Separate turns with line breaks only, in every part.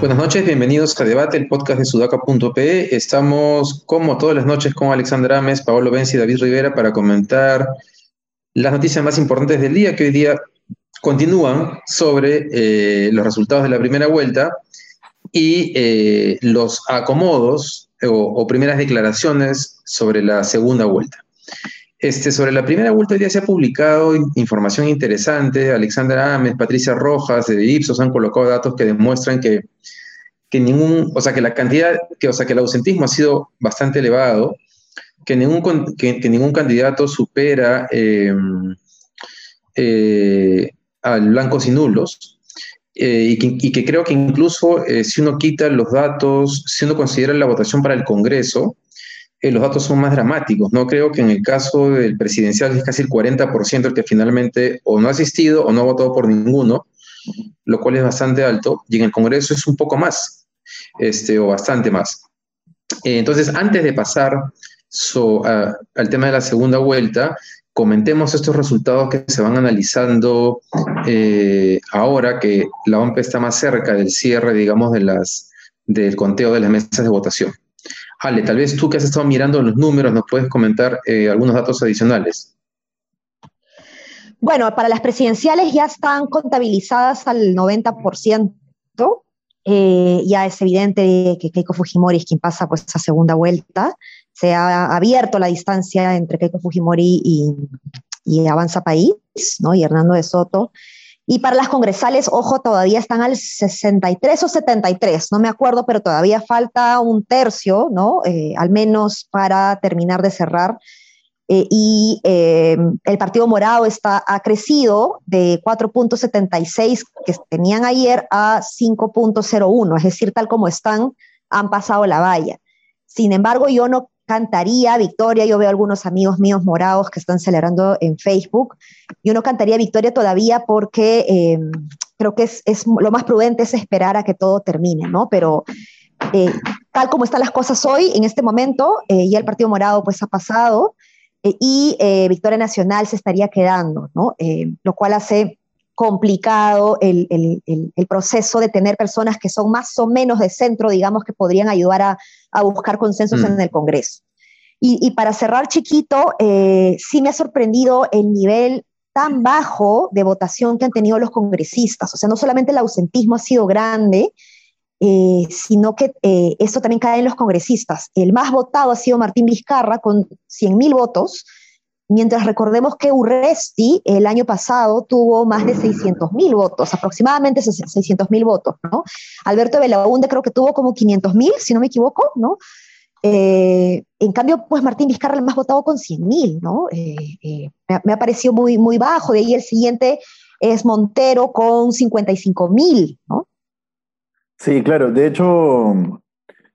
Buenas noches, bienvenidos a Debate, el podcast de sudaca.pe. Estamos, como todas las noches, con Alexandra Ames, Paolo Benzi y David Rivera para comentar las noticias más importantes del día, que hoy día continúan sobre eh, los resultados de la primera vuelta y eh, los acomodos o, primeras declaraciones sobre la segunda vuelta. Este, sobre la primera vuelta día se ha publicado información interesante. Alexandra Ames, Patricia Rojas de Ipsos han colocado datos que demuestran que, que ningún, o sea, que la cantidad, que, o sea, que el ausentismo ha sido bastante elevado, que ningún, que, ningún candidato supera eh, eh, al blancos y nulos. Eh, y, que, creo que incluso si uno quita los datos, si uno considera la votación para el Congreso, eh, los datos son más dramáticos. No creo que en el caso del presidencial es casi el 40% el que finalmente o no ha asistido o no ha votado por ninguno, lo cual es bastante alto, y en el Congreso es un poco más, este, o bastante más. Eh, entonces, antes de pasar al tema de la segunda vuelta, comentemos estos resultados que se van analizando eh, ahora que la OMP está más cerca del cierre, digamos, del conteo de las mesas de votación. Ale, tal vez tú que has estado mirando los números nos puedes comentar eh, algunos datos adicionales.
Bueno, para las presidenciales ya están contabilizadas al 90%. Eh, ya es evidente que Keiko Fujimori es quien pasa pues esa segunda vuelta. Se ha abierto la distancia entre Keiko Fujimori y, Avanza País, ¿no? Y Hernando de Soto. Y para las congresales, ojo, todavía están al 63 o 73, no me acuerdo, pero todavía falta un tercio, ¿no? Eh, al menos para terminar de cerrar. Eh, y eh, el Partido Morado está, ha crecido de 4.76 que tenían ayer a 5.01, es decir, tal como están, han pasado la valla. Sin embargo, yo no cantaría victoria. Yo veo algunos amigos míos morados que están celebrando en Facebook. Yo no cantaría victoria todavía porque em, creo que es, lo más prudente es esperar a que todo termine, ¿no? Pero eh, tal como están las cosas hoy, en este momento, eh, ya el Partido Morado pues ha pasado eh, y Victoria Nacional se estaría quedando, ¿no? lo cual hace complicado el, el, el, proceso de tener personas que son más o menos de centro, digamos, que podrían ayudar a, a buscar consensos en mm. el Congreso. Y, y para cerrar, chiquito, eh, sí me ha sorprendido el nivel tan bajo de votación que han tenido los congresistas. O sea, no solamente el ausentismo ha sido grande, eh, sino que eh, esto también cae en los congresistas. El más votado ha sido Martín Vizcarra con 100.000 votos, mientras recordemos que Urresti el año pasado tuvo más de 600 mil votos, aproximadamente 600 mil votos, ¿no? Alberto Belaunde creo que tuvo como 500 mil, si no me equivoco, ¿no? Eh, en cambio, pues Martín Vizcarra el más votado con 100 mil, ¿no? Eh, eh, me, ha parecido muy, muy bajo, de ahí el siguiente es Montero con 55 mil, ¿no?
Sí, claro, de hecho,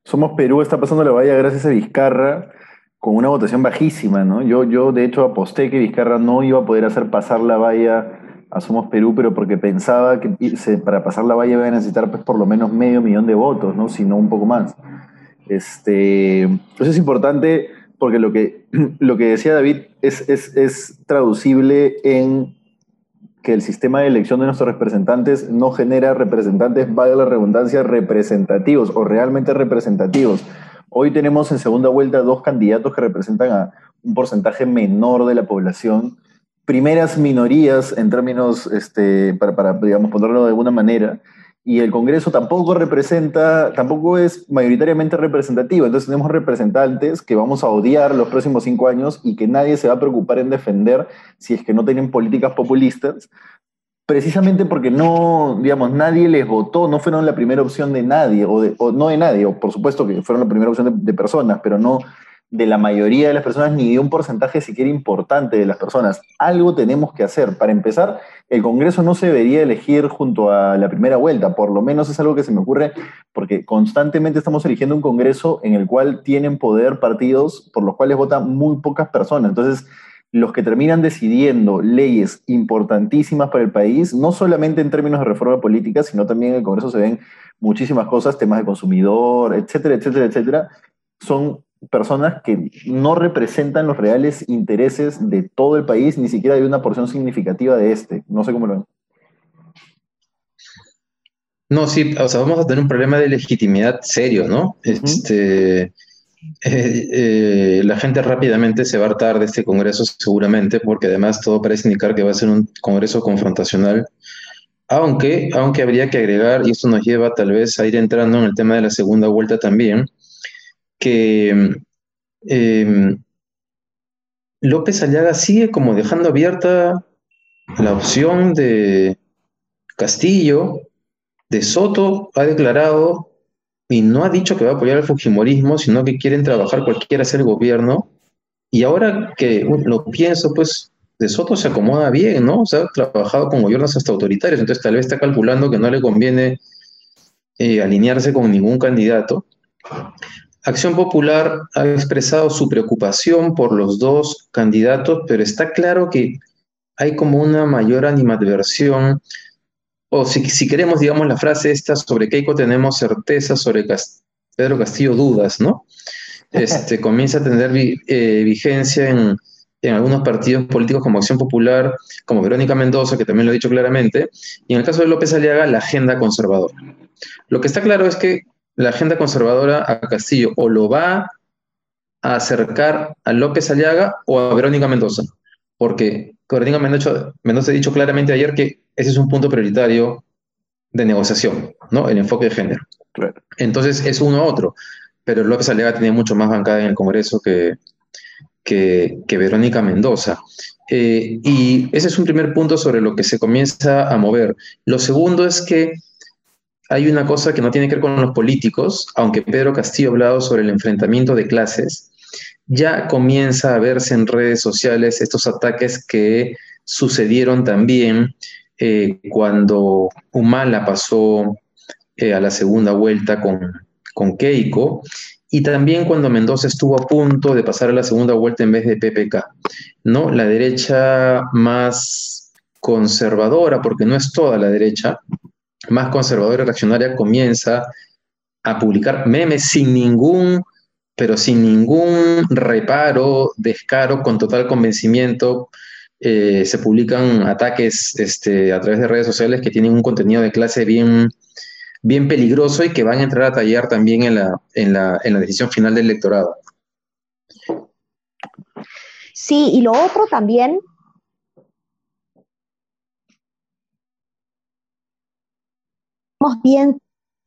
Somos Perú está pasando la valla gracias a Vizcarra, con una votación bajísima, ¿no? Yo, yo de hecho aposté que Vizcarra no iba a poder hacer pasar la valla a Somos Perú, pero porque pensaba que para pasar la valla iba a necesitar pues por lo menos medio millón de votos, ¿no? Si no un poco más. Este, eso es importante porque lo que, lo que decía David es, es, es traducible en que el sistema de elección de nuestros representantes no genera representantes, valga la redundancia, representativos o realmente representativos. Hoy tenemos en segunda vuelta dos candidatos que representan a un porcentaje menor de la población, primeras minorías en términos, este, para, para, digamos, ponerlo de alguna manera, y el Congreso tampoco representa, tampoco es mayoritariamente representativo. Entonces tenemos representantes que vamos a odiar los próximos cinco años y que nadie se va a preocupar en defender si es que no tienen políticas populistas, precisamente porque no, digamos, nadie les votó, no fueron la primera opción de nadie, o, no de nadie, o por supuesto que fueron la primera opción de, personas, pero no de la mayoría de las personas ni de un porcentaje siquiera importante de las personas. Algo tenemos que hacer. Para empezar, el Congreso no se debería elegir junto a la primera vuelta, por lo menos es algo que se me ocurre porque constantemente estamos eligiendo un Congreso en el cual tienen poder partidos por los cuales votan muy pocas personas. Entonces, los que terminan decidiendo leyes importantísimas para el país, no solamente en términos de reforma política, sino también en el Congreso se ven muchísimas cosas, temas de consumidor, etcétera, etcétera, etcétera, son personas que no representan los reales intereses de todo el país, ni siquiera de una porción significativa de este. No sé cómo lo ven.
No, sí, o sea, vamos a tener un problema de legitimidad serio, ¿no? Este, eh, eh, la gente rápidamente se va a hartar de este Congreso seguramente, porque además todo parece indicar que va a ser un Congreso confrontacional, aunque, aunque habría que agregar, y esto nos lleva tal vez a ir entrando en el tema de la segunda vuelta también, que em, López Aliaga sigue como dejando abierta la opción de Castillo, de Soto ha declarado y no ha dicho que va a apoyar el Fujimorismo, sino que quieren trabajar cualquiera sea el gobierno. Y ahora que lo pienso, pues de Soto se acomoda bien, ¿no? O sea, ha trabajado con gobiernos hasta autoritarios, entonces tal vez está calculando que no le conviene eh, alinearse con ningún candidato. Acción Popular ha expresado su preocupación por los dos candidatos, pero está claro que hay como una mayor animadversión o si, queremos, digamos, la frase esta sobre Keiko tenemos certeza, sobre Pedro Castillo dudas, ¿no? Este, comienza a tener eh, vigencia en, algunos partidos políticos como Acción Popular, como Verónica Mendoza, que también lo ha dicho claramente, y en el caso de López Aliaga, la agenda conservadora. Lo que está claro es que la agenda conservadora a Castillo o lo va a acercar a López Aliaga o a Verónica Mendoza, porque Verónica Mendoza, Mendoza ha dicho claramente ayer que ese es un punto prioritario de negociación, ¿no? El enfoque de género. Entonces es uno u otro, pero López Aliaga tiene mucho más bancada en el Congreso que, que, Verónica Mendoza. Eh, y ese es un primer punto sobre lo que se comienza a mover. Lo segundo es que hay una cosa que no tiene que ver con los políticos, aunque Pedro Castillo ha hablado sobre el enfrentamiento de clases, ya comienza a verse en redes sociales estos ataques que sucedieron también eh, cuando Humala pasó eh, a la segunda vuelta con, con Keiko y también cuando Mendoza estuvo a punto de pasar a la segunda vuelta en vez de PPK. ¿no? La derecha más conservadora, porque no es toda la derecha, más conservadora y reaccionaria comienza a publicar memes sin ningún, pero sin ningún reparo, descaro, con total convencimiento, eh, se publican ataques este, a través de redes sociales que tienen un contenido de clase bien, bien peligroso y que van a entrar a tallar también en la, en la, en la decisión final del electorado.
Sí, y lo otro también bien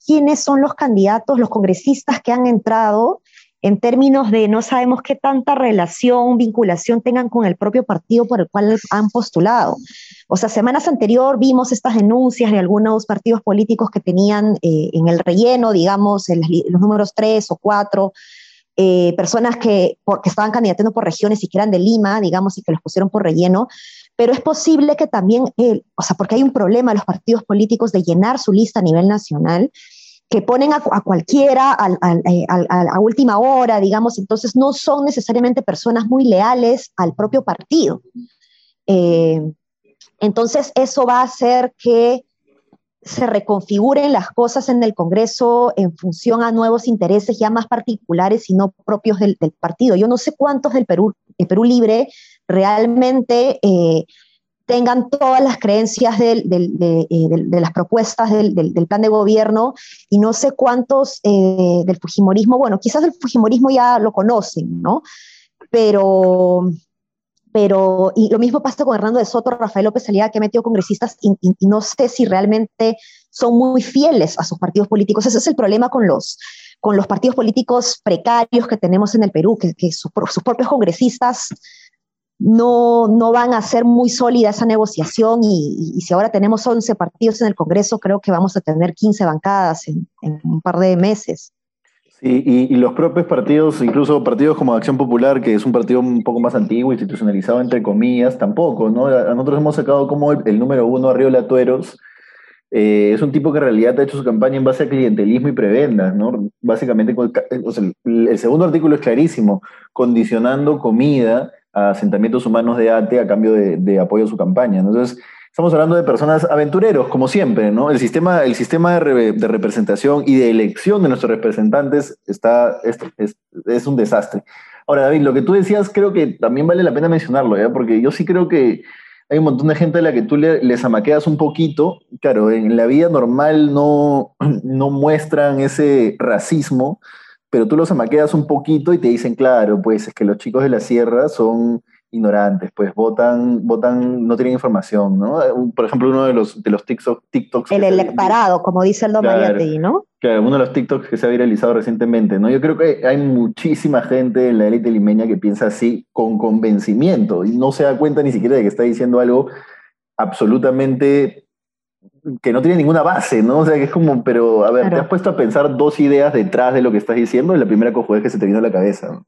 quiénes son los candidatos, los congresistas que han entrado en términos de no sabemos qué tanta relación, vinculación tengan con el propio partido por el cual han postulado. O sea, semanas anterior vimos estas denuncias de algunos partidos políticos que tenían eh, en el relleno, digamos, los números tres o cuatro, eh, personas que, porque estaban candidatando por regiones y que eran de Lima, digamos, y que los pusieron por relleno, pero es posible que también, o sea, porque hay un problema en los partidos políticos de llenar su lista a nivel nacional, que ponen a, cualquiera eh, a, última hora, digamos, entonces no son necesariamente personas muy leales al propio partido. Eh, entonces eso va a hacer que se reconfiguren las cosas en el Congreso en función a nuevos intereses ya más particulares y no propios del, partido. Yo no sé cuántos del Perú, el Perú Libre realmente eh, tengan todas las creencias eh, de, las propuestas del, plan de gobierno y no sé cuántos eh, del Fujimorismo, bueno, quizás el Fujimorismo ya lo conocen, ¿no? Pero, pero y lo mismo pasa con Hernando de Soto, Rafael López Salida, que ha metido congresistas y, no sé si realmente son muy fieles a sus partidos políticos. Ese es el problema con los, con los partidos políticos precarios que tenemos en el Perú, que, sus propios congresistas no, no van a ser muy sólida esa negociación y, si ahora tenemos 11 partidos en el Congreso, creo que vamos a tener 15 bancadas en, un par de meses.
Sí, y, los propios partidos, incluso partidos como Acción Popular, que es un partido un poco más antiguo, institucionalizado entre comillas, tampoco, ¿no? Nosotros hemos sacado como el, número uno, Arriola Tueros, eh, es un tipo que en realidad ha hecho su campaña en base a clientelismo y prebendas, ¿no? Básicamente, el segundo artículo es clarísimo, condicionando comida asentamientos humanos de ATE a cambio de, apoyo a su campaña. Entonces, Estamos hablando de personas aventureros, como siempre, ¿no? El sistema, el sistema de, representación y de elección de nuestros representantes está, es, es, un desastre. Ahora, David, lo que tú decías creo que también vale la pena mencionarlo, ¿ya? Porque yo sí creo que hay un montón de gente a la que tú le, les amaqueas un poquito. Claro, en la vida normal no, no muestran ese racismo, pero tú los amaqueas un poquito y te dicen, claro, pues es que los chicos de la sierra son ignorantes, pues votan, votan, no tienen información, ¿no? Por ejemplo, uno de los, de los TikTok, TikToks...
El electorado, como dice el Don claro, ¿no?
Claro, uno de los TikToks que se ha viralizado recientemente, ¿no? Yo creo que hay muchísima gente en la élite limeña que piensa así con convencimiento y no se da cuenta ni siquiera de que está diciendo algo absolutamente que no tiene ninguna base, ¿no? O sea, que es como, pero a ver, te has puesto a pensar dos ideas detrás de lo que estás diciendo y la primera es que se te vino a la cabeza. ¿no?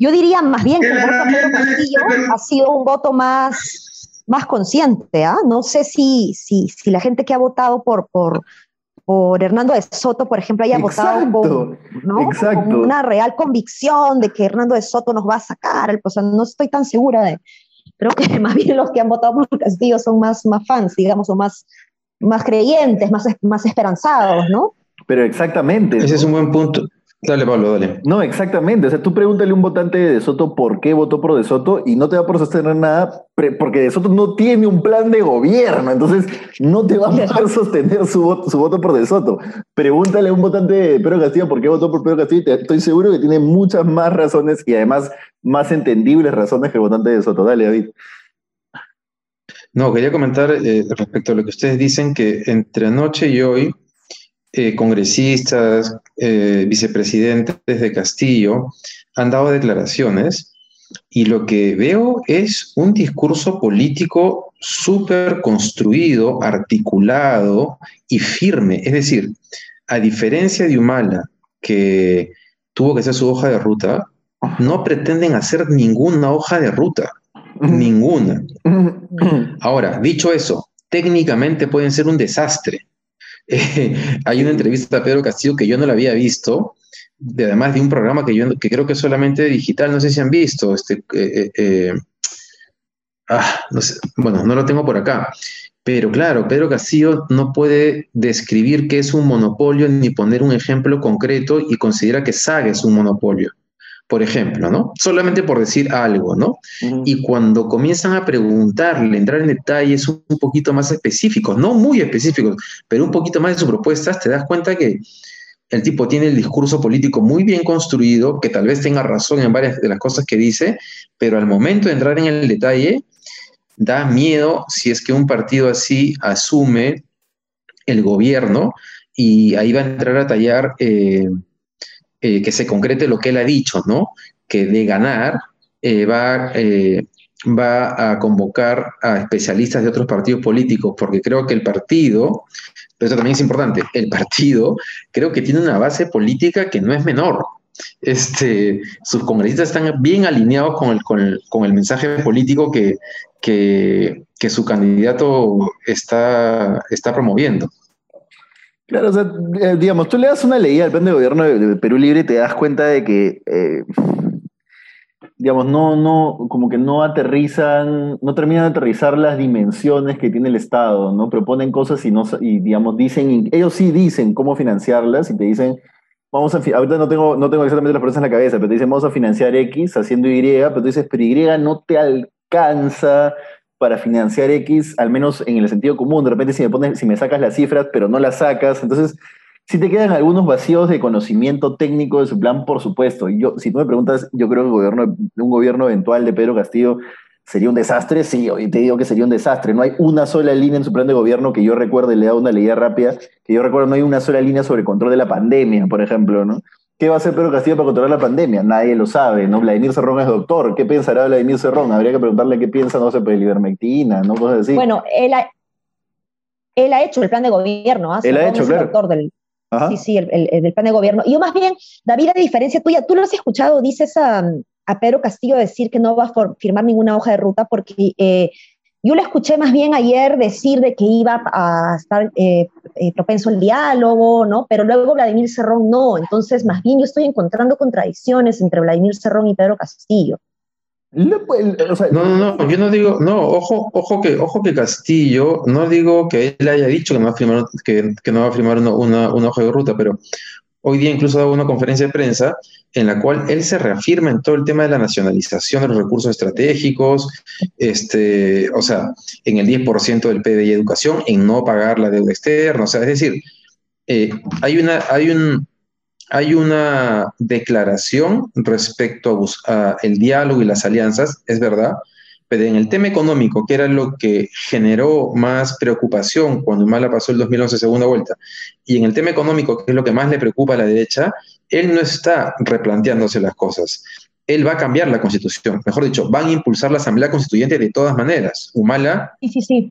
Yo diría más bien que el voto a Pedro Castillo ha sido un voto más, más consciente. ¿ah? No sé si, si, si la gente que ha votado por, por, por Hernando de Soto, por ejemplo, haya votado con, una real convicción de que Hernando de Soto nos va a sacar. O sea, no estoy tan segura de. Creo que más bien los que han votado por Castillo son más, más fans, digamos, o más, más creyentes, más, más esperanzados, ¿no?
Pero exactamente.
Ese es un buen punto. Dale, Pablo, dale.
No, exactamente. O sea, tú pregúntale a un votante de Soto por qué votó por De Soto y no te va a sostener nada porque De Soto no tiene un plan de gobierno. Entonces, no te va a poder sostener su voto, su voto por De Soto. Pregúntale a un votante de Pedro Castillo por qué votó por Pedro Castillo. Estoy seguro que tiene muchas más razones y además más entendibles razones que el votante de Soto. Dale, David.
No, quería comentar eh, respecto a lo que ustedes dicen que entre anoche y hoy eh, congresistas, eh, vicepresidentes de Castillo han dado declaraciones y lo que veo es un discurso político súper construido, articulado y firme. Es decir, a diferencia de Humala, que tuvo que hacer su hoja de ruta, no pretenden hacer ninguna hoja de ruta. Ninguna. Ahora, dicho eso, técnicamente pueden ser un desastre hay una entrevista a Pedro Castillo que yo no la había visto, de, además de un programa que yo que creo que es solamente digital, no sé si han visto, este, eh, eh, eh, ah, bueno, no lo tengo por acá, pero claro, Pedro Castillo no puede describir qué es un monopolio ni poner un ejemplo concreto y considera que Saga es un monopolio por ejemplo, ¿no? Solamente por decir algo, ¿no? Y cuando comienzan a preguntarle, entrar en detalles un, poquito más específicos, no muy específicos, pero un poquito más de sus propuestas, te das cuenta que el tipo tiene el discurso político muy bien construido, que tal vez tenga razón en varias de las cosas que dice, pero al momento de entrar en el detalle, da miedo si es que un partido así asume el gobierno y ahí va a entrar a tallar... Eh, eh, que se concrete lo que él ha dicho, ¿no? Que de ganar eh, va, eh, va a convocar a especialistas de otros partidos políticos, porque creo que el partido, pero eso también es importante, el partido creo que tiene una base política que no es menor. Este, sus congresistas están bien alineados con el, con el, mensaje político que, que, que, su candidato está, está promoviendo.
Claro, o sea, eh, digamos, tú le das una ley al plan de gobierno de, Perú Libre y te das cuenta de que, eh, digamos, no, no, como que no aterrizan, no terminan de aterrizar las dimensiones que tiene el Estado, ¿no? Proponen cosas y no, y digamos, dicen, ellos sí dicen cómo financiarlas y te dicen, vamos a, ahorita no tengo, no tengo exactamente las preguntas en la cabeza, pero te dicen, vamos a financiar X haciendo Y, pero tú dices, pero Y no te alcanza para financiar X, al menos en el sentido común. De repente si me, pones, si me sacas las cifras, pero no las sacas, entonces si te quedan algunos vacíos de conocimiento técnico de su plan, por supuesto. Yo, si tú me preguntas, yo creo que gobierno, un gobierno eventual de Pedro Castillo sería un desastre, sí, hoy te digo que sería un desastre. No hay una sola línea en su plan de gobierno que yo recuerde, le da una leída rápida, que yo recuerdo, no hay una sola línea sobre control de la pandemia, por ejemplo, ¿no? ¿Qué va a hacer Pedro Castillo para controlar la pandemia? Nadie lo sabe, ¿no? Vladimir Cerrón es doctor. ¿Qué pensará Vladimir Cerrón? Habría que preguntarle qué piensa, no sé, el ivermectina, ¿no? Cosas así.
Bueno, él ha, él ha hecho el plan de gobierno, ¿ah?
Él ha hecho, claro.
Doctor del, sí, sí, el, plan de gobierno. Y yo más bien, David, a diferencia tuya, tú lo has escuchado, dices a, a Pedro Castillo decir que no va a firmar ninguna hoja de ruta porque eh, yo le escuché más bien ayer decir de que iba a estar eh, eh, propenso al diálogo, ¿no? Pero luego Vladimir Cerrón no. Entonces, más bien yo estoy encontrando contradicciones entre Vladimir Cerrón y Pedro Castillo.
no, no, no, yo no digo, no, ojo, ojo que, ojo que Castillo, no digo que él haya dicho que no va a firmar, que, no va a firmar una, una, hoja de ruta, pero hoy día incluso ha dado una conferencia de prensa en la cual él se reafirma en todo el tema de la nacionalización de los recursos estratégicos, este, o sea, en el 10% del PDI educación, en no pagar la deuda externa, o sea, es decir, eh, hay, una, hay, un, hay una declaración respecto al diálogo y las alianzas, es verdad, pero en el tema económico, que era lo que generó más preocupación cuando Humala pasó el 2011 segunda vuelta, y en el tema económico, que es lo que más le preocupa a la derecha, él no está replanteándose las cosas. Él va a cambiar la constitución, mejor dicho, van a impulsar la asamblea constituyente de todas maneras. Humala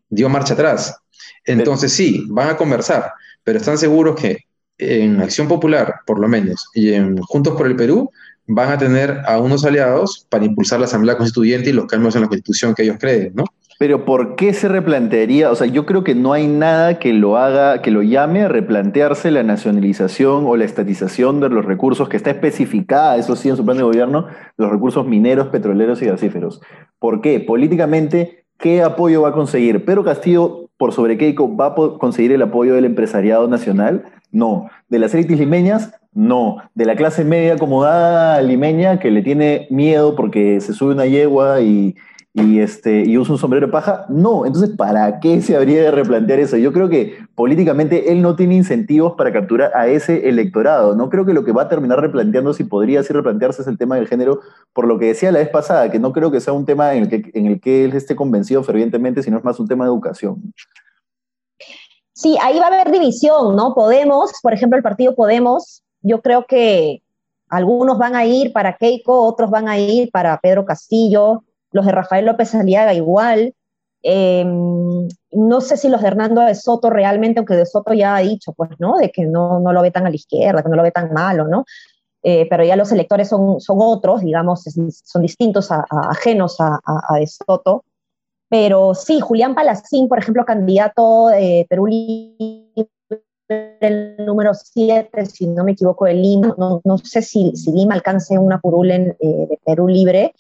dio marcha atrás. Entonces sí, van a conversar, pero están seguros que en Acción Popular, por lo menos, y en Juntos por el Perú, van a tener a unos aliados para impulsar la Asamblea Constituyente y los cambios en la Constitución que ellos creen, ¿no?
Pero ¿por qué se replantearía? O sea, yo creo que no hay nada que lo haga, que lo llame a replantearse la nacionalización o la estatización de los recursos que está especificada, eso sí, en su plan de gobierno, los recursos mineros, petroleros y gasíferos. ¿Por qué? Políticamente, ¿qué apoyo va a conseguir? Pedro Castillo, por sobre Keiko, ¿va a conseguir el apoyo del empresariado nacional? No. ¿De las élites limeñas? No. ¿De la clase media acomodada limeña que le tiene miedo porque se sube una yegua y, este, y usa un sombrero de paja? No. Entonces, ¿para qué se habría de replantear eso? Yo creo que políticamente él no tiene incentivos para capturar a ese electorado. No creo que lo que va a terminar replanteando, si podría así replantearse, es el tema del género, por lo que decía la vez pasada, que no creo que sea un tema en el que, en el que él esté convencido fervientemente, sino es más un tema de educación.
Sí, ahí va a haber división, ¿no? Podemos, por ejemplo, el partido Podemos, yo creo que algunos van a ir para Keiko, otros van a ir para Pedro Castillo, los de Rafael López Aliaga igual. Em, no sé si los de Hernando de Soto realmente, aunque de Soto ya ha dicho, pues, ¿no? De que no, no lo ve tan a la izquierda, que no lo ve tan malo, ¿no? Eh, pero ya los electores son, son otros, digamos, son distintos, a, ajenos a, de Soto. Pero sí, Julián Palacín, por ejemplo, candidato de Perú el número 7, si no me equivoco, de Lima. No, no sé si, si, Lima alcance una curul eh, de Perú Libre,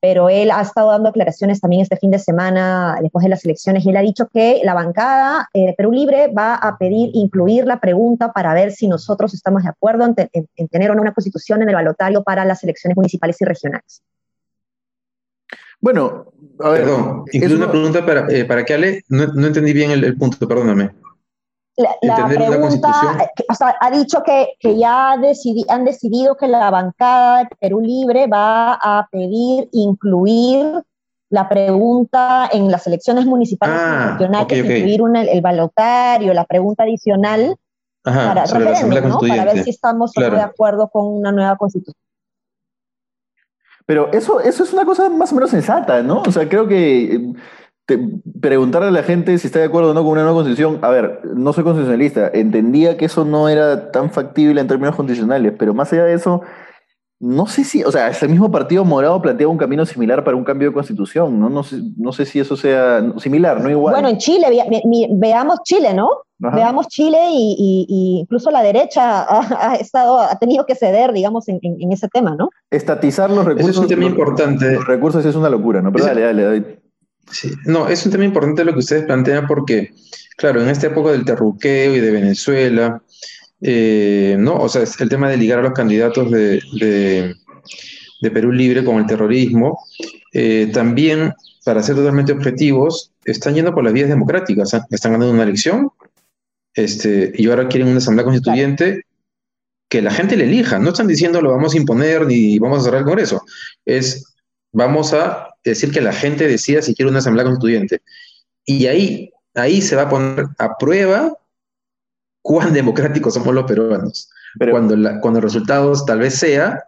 pero él ha estado dando declaraciones también este fin de semana después de las elecciones y él ha dicho que la bancada eh, de Perú Libre va a pedir incluir la pregunta para ver si nosotros estamos de acuerdo en, en tener o no una constitución en el balotario para las elecciones municipales y regionales.
Bueno, a ver.
Perdón, incluso una, pregunta para, eh, para que Ale, no, no, entendí bien el, el punto, perdóname.
La, la pregunta, o sea, ha dicho que, que ya decidi, han decidido que la bancada de Perú Libre va a pedir incluir la pregunta en las elecciones municipales
ah,
y regionales,
okay, okay.
incluir una, el balotario, la pregunta adicional
Ajá,
para, ¿no? para ver si estamos claro. de acuerdo con una nueva constitución.
Pero eso, eso es una cosa más o menos sensata, ¿no? O sea, creo que eh, te, preguntarle a la gente si está de acuerdo o no con una nueva constitución, a ver, no soy constitucionalista, entendía que eso no era tan factible en términos constitucionales, pero más allá de eso, no sé si, o sea, ese mismo partido morado planteaba un camino similar para un cambio de constitución, ¿no? No sé, no sé si eso sea similar, no igual.
Bueno, en Chile, ve, ve, veamos Chile, ¿no? Ajá. Veamos Chile y, y, y, incluso la derecha ha, ha, estado, ha tenido que ceder, digamos, en, en, en, ese tema, ¿no?
Estatizar los recursos.
Eso es un tema
los,
importante.
Los recursos es una locura, ¿no? Pero dale, dale, dale.
No, es un tema importante lo que ustedes plantean porque, claro, en esta época del terruqueo y de Venezuela, eh, ¿no? O sea, es el tema de ligar a los candidatos de, de, Perú Libre con el terrorismo, eh, también, para ser totalmente objetivos, están yendo por las vías democráticas, están ganando una elección, este, y ahora quieren una asamblea constituyente que la gente le elija. No están diciendo lo vamos a imponer ni vamos a cerrar el Congreso. Es vamos a decir que la gente decida si quiere una asamblea constituyente. Y ahí, ahí se va a poner a prueba cuán democráticos somos los peruanos. Pero, cuando, la, cuando el resultado tal vez sea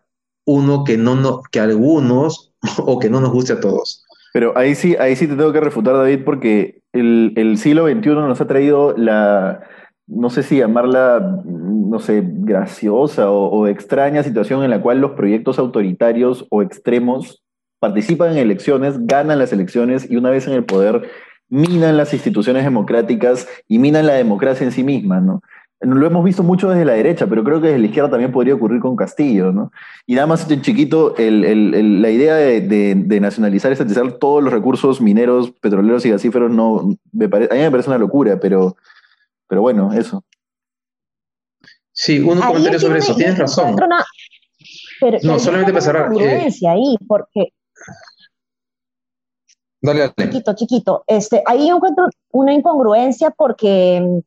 uno que, no, no, que algunos o que no nos guste a todos.
Pero ahí sí, ahí sí te tengo que refutar, David, porque el, el siglo XXI nos ha traído la, no sé si llamarla, no sé, graciosa o, o, extraña situación en la cual los proyectos autoritarios o extremos participan en elecciones, ganan las elecciones y una vez en el poder minan las instituciones democráticas y minan la democracia en sí misma, ¿no? lo hemos visto mucho desde la derecha, pero creo que desde la izquierda también podría ocurrir con Castillo, ¿no? Y nada más en chiquito, la idea de, nacionalizar, estatizar todos los recursos mineros, petroleros y gasíferos, no, a mí me parece una locura, pero, pero bueno, eso.
Sí, un comentario sobre eso, tienes razón. no, solamente para cerrar.
Eh, ahí, porque
Dale, dale.
Chiquito, chiquito. Este, ahí encuentro una incongruencia porque mm,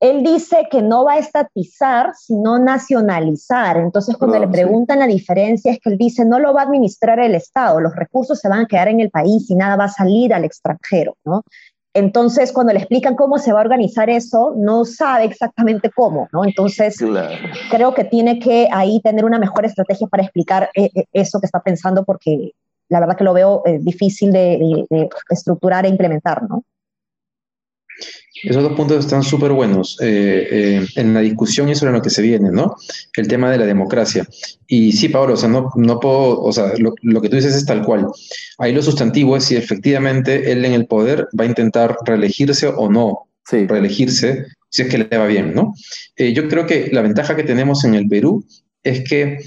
él dice que no va a estatizar, sino nacionalizar. Entonces, cuando le preguntan la diferencia, es que él dice, no lo va a administrar el Estado, los recursos se van a quedar en el país y nada va a salir al extranjero, ¿no? Entonces, cuando le explican cómo se va a organizar eso, no sabe exactamente cómo, ¿no? Entonces, creo que tiene que ahí tener una mejor estrategia para explicar eh, eh, eso que está pensando, porque la verdad que lo veo eh, difícil de, estructurar e implementar, ¿no?
Esos dos puntos están súper buenos eh, eh, en la discusión y sobre lo que se viene, ¿no? El tema de la democracia. Y sí, Pablo, o sea, no, no puedo, o sea, lo, que tú dices es tal cual. Ahí lo sustantivo es si efectivamente él en el poder va a intentar reelegirse o no reelegirse, si es que le va bien, ¿no? yo creo que la ventaja que tenemos en el Perú es que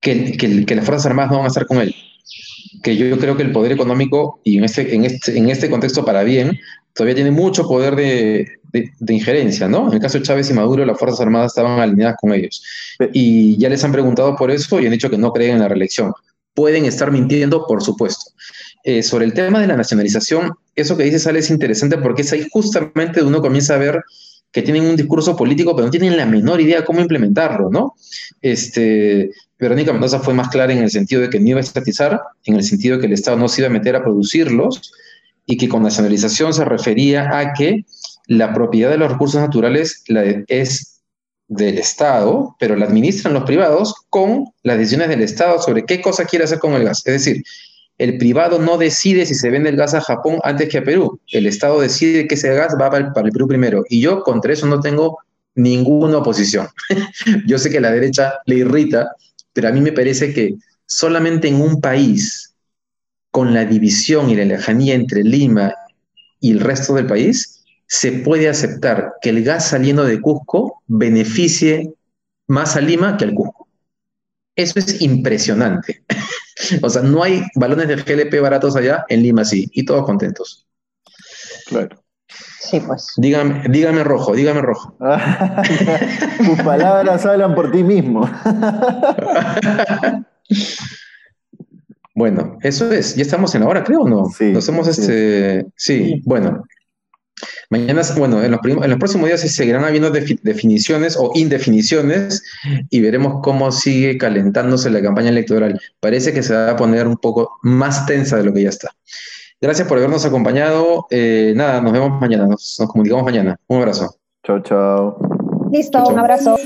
que, las Fuerzas Armadas no van a estar con él. Que yo creo que el poder económico, y en este, en este, en este contexto para bien, todavía tiene mucho poder de, injerencia, ¿no? En el caso de Chávez y Maduro, las Fuerzas Armadas estaban alineadas con ellos. Y ya les han preguntado por eso y han dicho que no creen en la reelección. Pueden estar mintiendo, por supuesto. Eh, sobre el tema de la nacionalización, eso que dice Sale es interesante porque es ahí justamente uno comienza a ver que tienen un discurso político, pero no tienen la menor idea cómo implementarlo, ¿no? Este, Verónica Mendoza fue más clara en el sentido de que no iba a estatizar, en el sentido de que el Estado no se iba a meter a producirlos y que con nacionalización se refería a que la propiedad de los recursos naturales es del Estado, pero la administran los privados con las decisiones del Estado sobre qué cosa quiere hacer con el gas. Es decir, el privado no decide si se vende el gas a Japón antes que a Perú. El Estado decide que ese gas va para el, Perú primero. Y yo contra eso no tengo ninguna oposición. yo sé que la derecha le irrita pero a mí me parece que solamente en un país, con la división y la lejanía entre Lima y el resto del país, se puede aceptar que el gas saliendo de Cusco beneficie más a Lima que al Cusco. Eso es impresionante. o sea, no hay balones de GLP baratos allá, en Lima sí, y todos contentos.
Claro.
Sí, pues.
Dígame, dígame rojo, dígame rojo.
Tus palabras hablan por ti mismo.
bueno, eso es. Ya estamos en la hora, creo, ¿o no? Sí. Nos hemos, este. Sí, bueno. Mañana, bueno, en los, en los, próximos días se seguirán habiendo definiciones o indefiniciones y veremos cómo sigue calentándose la campaña electoral. Parece que se va a poner un poco más tensa de lo que ya está. Gracias por habernos acompañado. Eh, nada, nos vemos mañana, nos, nos, comunicamos mañana. Un abrazo.
Chao, chao.
Listo, un abrazo.